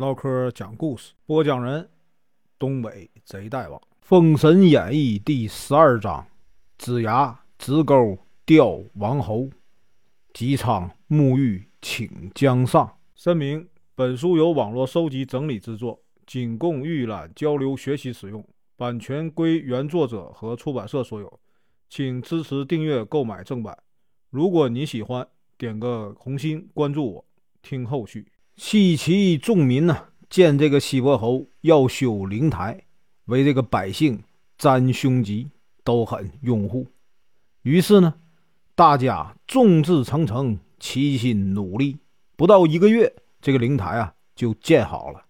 唠嗑讲故事，播讲人：东北贼大王，《封神演义》第十二章：子牙直钩钓王侯，姬昌沐浴请江上。声明：本书由网络收集整理制作，仅供预览、交流、学习使用，版权归原作者和出版社所有，请支持订阅、购买正版。如果你喜欢，点个红心，关注我，听后续。西岐众民呢，见这个西伯侯要修灵台，为这个百姓占凶吉，都很拥护。于是呢，大家众志成城，齐心努力，不到一个月，这个灵台啊就建好了。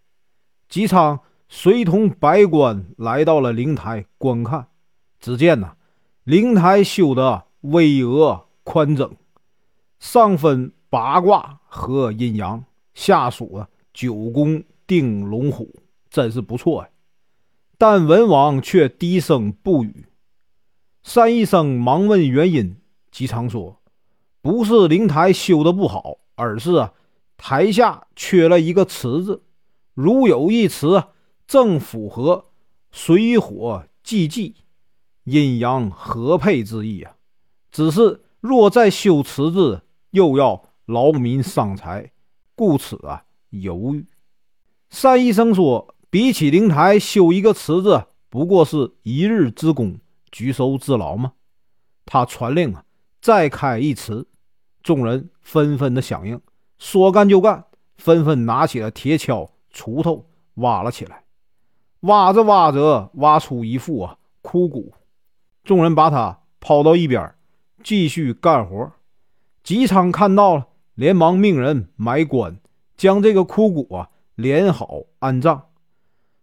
姬昌随同百官来到了灵台观看，只见呢，灵台修得巍峨宽整，上分八卦和阴阳。下属啊，九宫定龙虎，真是不错呀。但文王却低声不语。单医生忙问原因，姬昌说：“不是灵台修的不好，而是啊，台下缺了一个池子。如有一池，正符合水火既济、阴阳合配之意啊。只是若再修池子，又要劳民伤财。”故此啊，犹豫。单医生说：“比起灵台修一个池子，不过是一日之功，举手之劳吗？”他传令啊，再开一池。众人纷纷的响应，说干就干，纷纷拿起了铁锹、锄头挖了起来。挖着挖着，挖出一副啊枯骨。众人把他抛到一边，继续干活。吉昌看到了。连忙命人埋棺，将这个枯骨啊连好安葬。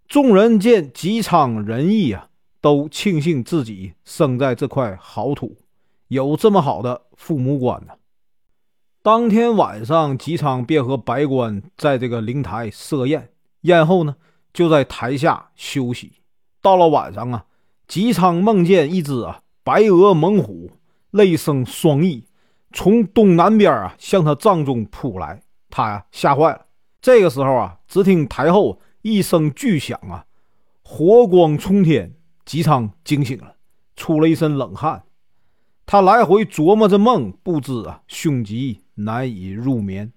众人见吉昌仁义啊，都庆幸自己生在这块好土，有这么好的父母官呢。当天晚上，吉昌便和白官在这个灵台设宴，宴后呢就在台下休息。到了晚上啊，吉昌梦见一只啊白鹅猛虎，泪声双翼。从东南边啊，向他帐中扑来，他呀吓坏了。这个时候啊，只听台后一声巨响啊，火光冲天，姬昌惊醒了，出了一身冷汗。他来回琢磨着梦，不知啊凶吉，难以入眠。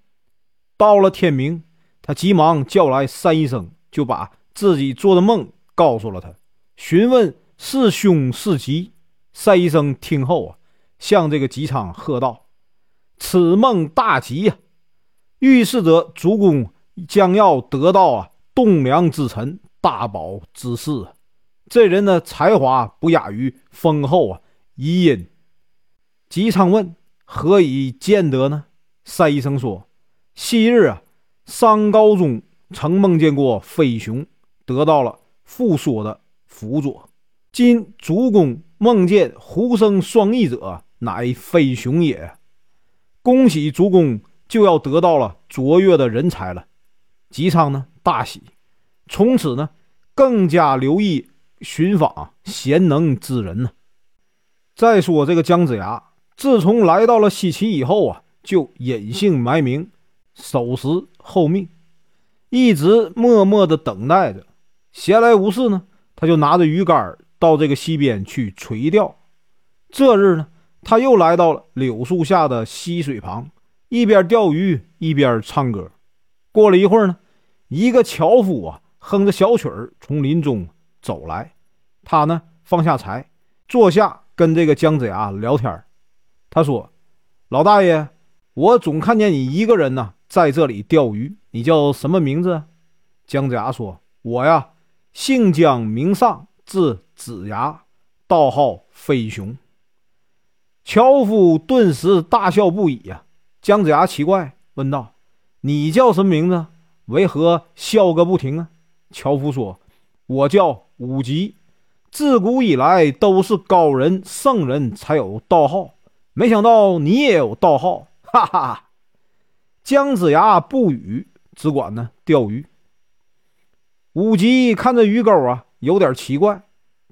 到了天明，他急忙叫来单医生，就把自己做的梦告诉了他，询问是凶是吉。单医生听后啊。向这个吉昌喝道：“此梦大吉呀，预示着主公将要得到啊栋梁之臣、大宝之士。这人的才华不亚于丰厚啊遗音。”吉昌问：“何以见得呢？”单医生说：“昔日啊，商高宗曾梦见过飞熊，得到了复说的辅佐。今主公梦见胡生双翼者。”乃飞熊也，恭喜主公就要得到了卓越的人才了。姬昌呢大喜，从此呢更加留意寻访贤能之人呢。再说这个姜子牙，自从来到了西岐以后啊，就隐姓埋名，守时候命，一直默默的等待着。闲来无事呢，他就拿着鱼竿到这个溪边去垂钓。这日呢。他又来到了柳树下的溪水旁，一边钓鱼一边唱歌。过了一会儿呢，一个樵夫啊哼着小曲儿从林中走来。他呢放下柴，坐下跟这个姜子牙聊天。他说：“老大爷，我总看见你一个人呢在这里钓鱼，你叫什么名字？”姜子牙说：“我呀，姓姜名尚，字子牙，道号飞熊。”樵夫顿时大笑不已呀！姜子牙奇怪问道：“你叫什么名字？为何笑个不停啊？”樵夫说：“我叫武吉，自古以来都是高人圣人才有道号，没想到你也有道号，哈哈！”姜子牙不语，只管呢钓鱼。武吉看着鱼钩啊，有点奇怪，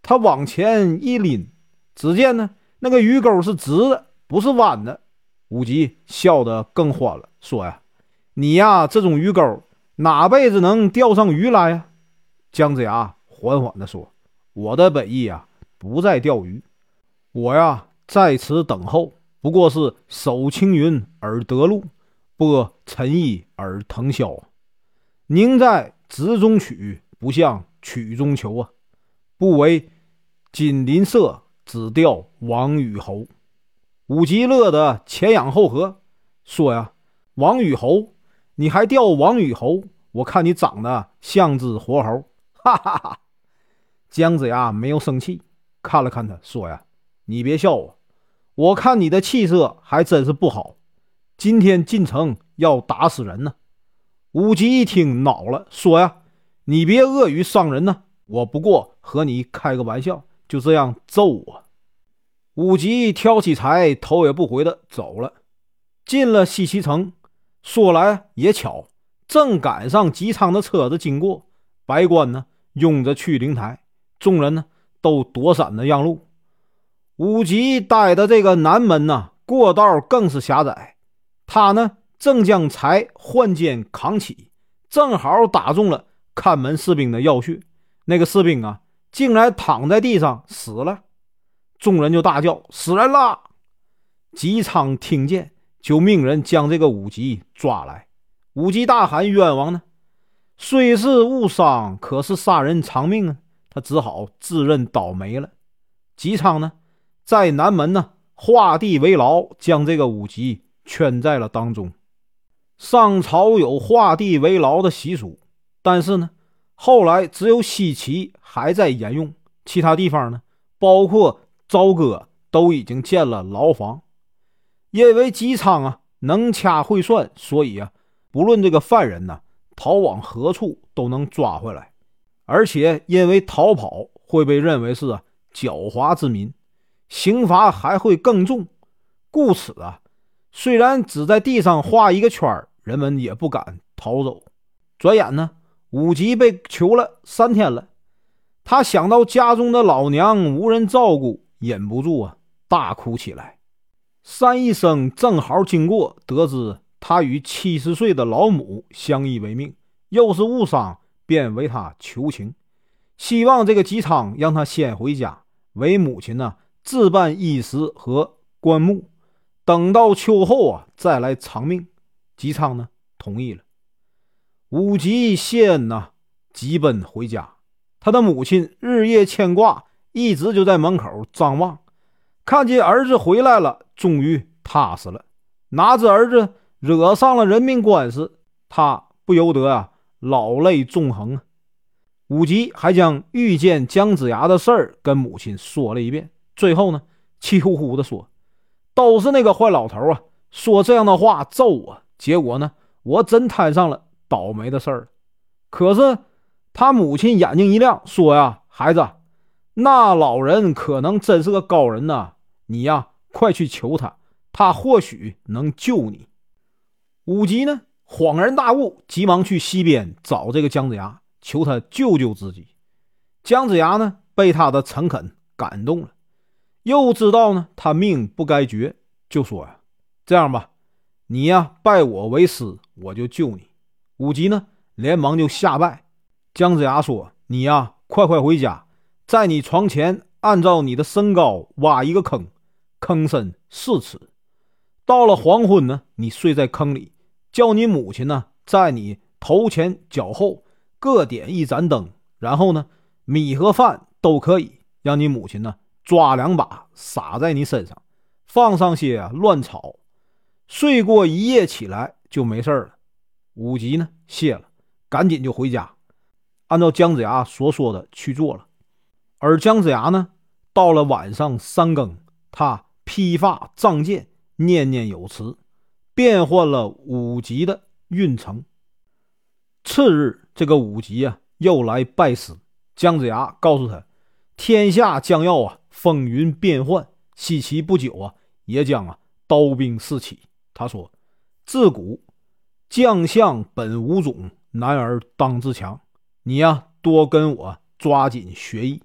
他往前一拎，只见呢。那个鱼钩是直的，不是弯的。武吉笑得更欢了，说：“呀，你呀，这种鱼钩哪辈子能钓上鱼来呀？姜子牙缓缓地说：“我的本意啊，不在钓鱼，我呀在此等候，不过是守青云而得路，播陈意而腾霄。宁在直中取，不向曲中求啊！不为锦鳞色，只钓王与侯。”武吉乐得前仰后合，说呀：“王与侯，你还钓王与侯？我看你长得像只活猴！”哈哈哈！姜子牙没有生气，看了看他，说呀：“你别笑我，我看你的气色还真是不好。今天进城要打死人呢。”武吉一听恼了，说呀：“你别恶语伤人呢，我不过和你开个玩笑，就这样揍我。”武吉挑起柴，头也不回的走了。进了西岐城，说来也巧，正赶上吉昌的车子经过，白关呢拥着去灵台，众人呢都躲闪着让路。武吉待的这个南门呢，过道更是狭窄，他呢正将柴换肩扛起，正好打中了看门士兵的要穴，那个士兵啊，竟然躺在地上死了。众人就大叫：“死人了！”吉昌听见，就命人将这个武吉抓来。武吉大喊：“冤枉呢！虽是误伤，可是杀人偿命啊！”他只好自认倒霉了。吉昌呢，在南门呢，画地为牢，将这个武吉圈在了当中。上朝有画地为牢的习俗，但是呢，后来只有西岐还在沿用，其他地方呢，包括。朝歌都已经建了牢房，因为姬昌啊能掐会算，所以啊，不论这个犯人呢逃往何处都能抓回来，而且因为逃跑会被认为是狡猾之民，刑罚还会更重，故此啊，虽然只在地上画一个圈人们也不敢逃走。转眼呢，武吉被囚了三天了，他想到家中的老娘无人照顾。忍不住啊，大哭起来。单医生正好经过，得知他与七十岁的老母相依为命，又是误伤，便为他求情，希望这个吉昌让他先回家，为母亲呢置办衣食和棺木，等到秋后啊再来偿命。吉昌呢同意了。武吉谢恩呐，急奔回家。他的母亲日夜牵挂。一直就在门口张望，看见儿子回来了，终于踏实了。哪知儿子惹上了人命官司，他不由得啊，老泪纵横啊。武吉还将遇见姜子牙的事儿跟母亲说了一遍，最后呢，气呼呼地说：“都是那个坏老头啊，说这样的话咒我，结果呢，我真摊上了倒霉的事儿。”可是他母亲眼睛一亮，说：“呀，孩子。”那老人可能真是个高人呐！你呀，快去求他，他或许能救你。武吉呢，恍然大悟，急忙去西边找这个姜子牙，求他救救自己。姜子牙呢，被他的诚恳感动了，又知道呢他命不该绝，就说呀：“这样吧，你呀拜我为师，我就救你。”武吉呢，连忙就下拜。姜子牙说：“你呀，快快回家。”在你床前，按照你的身高挖一个坑，坑深四尺。到了黄昏呢，你睡在坑里，叫你母亲呢，在你头前脚后各点一盏灯，然后呢，米和饭都可以，让你母亲呢抓两把撒在你身上，放上些乱草，睡过一夜起来就没事了。武吉呢谢了，赶紧就回家，按照姜子牙所说的去做了。而姜子牙呢，到了晚上三更，他披发仗剑，念念有词，变换了武吉的运程。次日，这个武吉啊，又来拜师。姜子牙告诉他，天下将要啊风云变幻，西岐不久啊，也将啊刀兵四起。他说：“自古将相本无种，男儿当自强。你呀，多跟我抓紧学艺。”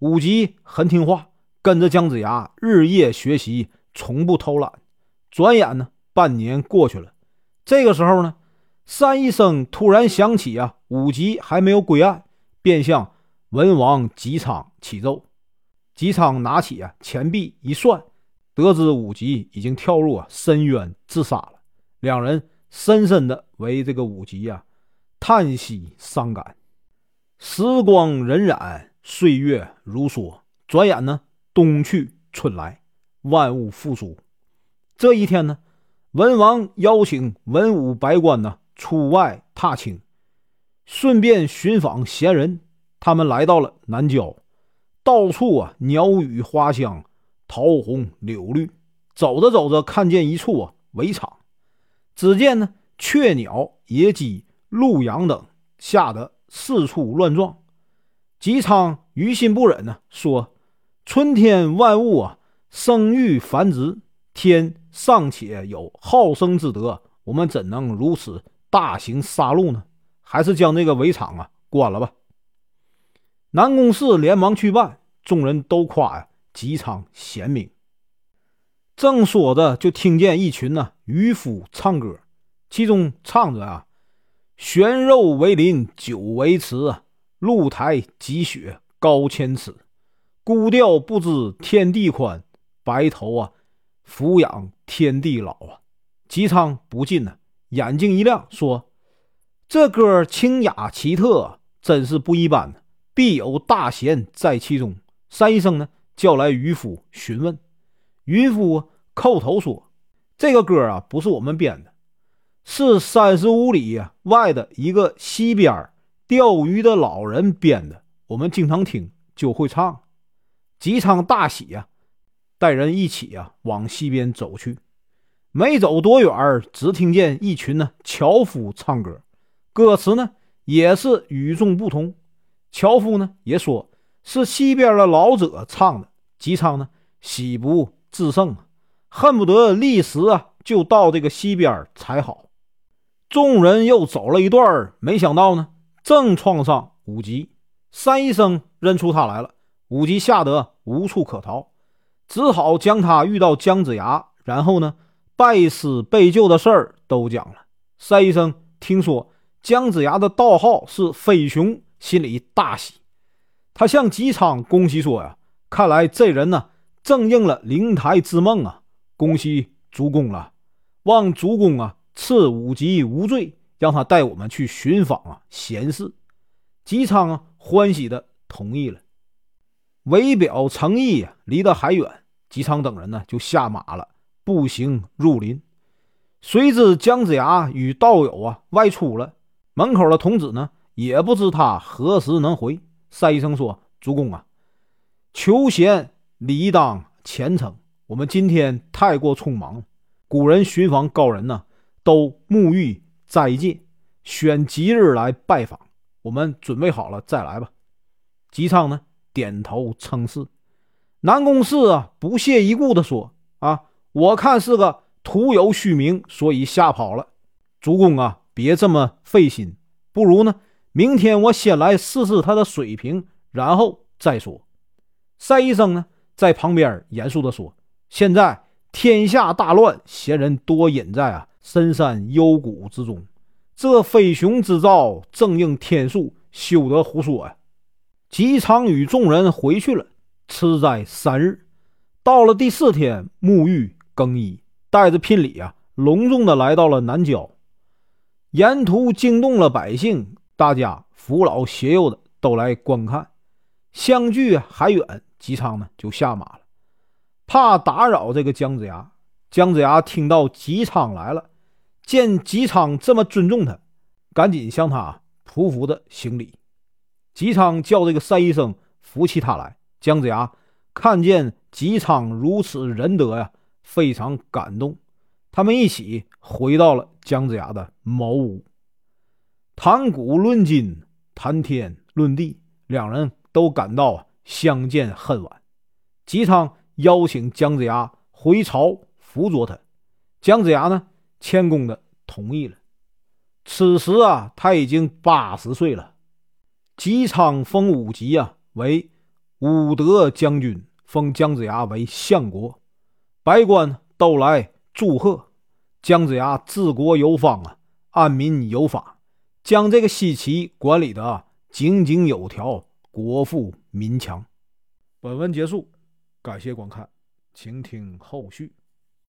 武吉很听话，跟着姜子牙日夜学习，从不偷懒。转眼呢，半年过去了。这个时候呢，单医生突然想起啊，武吉还没有归案，便向文王姬昌启奏。姬昌拿起啊钱币一算，得知武吉已经跳入啊深渊自杀了。两人深深的为这个武吉呀叹息伤感。时光荏苒，岁月如梭，转眼呢，冬去春来，万物复苏。这一天呢，文王邀请文武百官呢出外踏青，顺便寻访贤人。他们来到了南郊，到处啊鸟语花香，桃红柳绿。走着走着，看见一处啊围场，只见呢雀鸟、野鸡、鹿羊等吓得四处乱撞。姬昌于心不忍呢，说：“春天万物啊生育繁殖，天。”尚且有好生之德，我们怎能如此大行杀戮呢？还是将这个围场啊关了吧。南宫氏连忙去办，众人都夸呀姬昌贤明。正说着，就听见一群呢渔夫唱歌，其中唱着啊：“悬肉为林，酒为池，露台积雪高千尺，孤钓不知天地宽，白头啊。”抚养天地老啊！姬昌不禁呢，眼睛一亮，说：“这歌清雅奇特，真是不一般呢，必有大贤在其中。”三医生呢，叫来渔夫询问，渔夫叩头说：“这个歌啊，不是我们编的，是三十五里外的一个溪边钓鱼的老人编的，我们经常听，就会唱。”姬昌大喜呀！带人一起啊往西边走去，没走多远，只听见一群呢樵夫唱歌，歌词呢也是与众不同。樵夫呢也说是西边的老者唱的，姬昌呢喜不自胜，恨不得立时啊就到这个西边才好。众人又走了一段，没想到呢正撞上武吉，三医生认出他来了，武吉吓得无处可逃。只好将他遇到姜子牙，然后呢，拜师被救的事儿都讲了。赛医生听说姜子牙的道号是飞熊，心里大喜。他向姬昌恭喜说：“呀，看来这人呢，正应了灵台之梦啊！恭喜主公了，望主公啊赐武吉无罪，让他带我们去寻访啊贤士。”姬昌欢喜的同意了，为表诚意啊，离得还远。姬昌等人呢，就下马了，步行入林。谁知姜子牙与道友啊外出了，门口的童子呢，也不知他何时能回。赛医生说：“主公啊，求贤理当虔诚，我们今天太过匆忙。古人寻访高人呢，都沐浴斋戒，选吉日来拜访。我们准备好了再来吧。”姬昌呢，点头称是。南宫氏啊，不屑一顾地说：“啊，我看是个徒有虚名，所以吓跑了。主公啊，别这么费心，不如呢，明天我先来试试他的水平，然后再说。”赛医生呢，在旁边严肃地说：“现在天下大乱，闲人多隐在啊深山幽谷之中，这飞熊之兆正应天数，休得胡说呀！”姬昌与众人回去了。吃斋三日，到了第四天，沐浴更衣，带着聘礼啊，隆重的来到了南郊。沿途惊动了百姓，大家扶老携幼的都来观看。相距还远，姬昌呢就下马了，怕打扰这个姜子牙。姜子牙听到姬昌来了，见姬昌这么尊重他，赶紧向他匍匐的行礼。姬昌叫这个赛医生扶起他来。姜子牙看见姬昌如此仁德呀，非常感动。他们一起回到了姜子牙的茅屋，谈古论今，谈天论地，两人都感到相见恨晚。姬昌邀请姜子牙回朝辅佐他，姜子牙呢，谦恭的同意了。此时啊，他已经八十岁了。姬昌封武吉啊为。武德将军封姜子牙为相国，百官都来祝贺。姜子牙治国有方啊，安民有法，将这个西岐管理的井井有条，国富民强。本文结束，感谢观看，请听后续。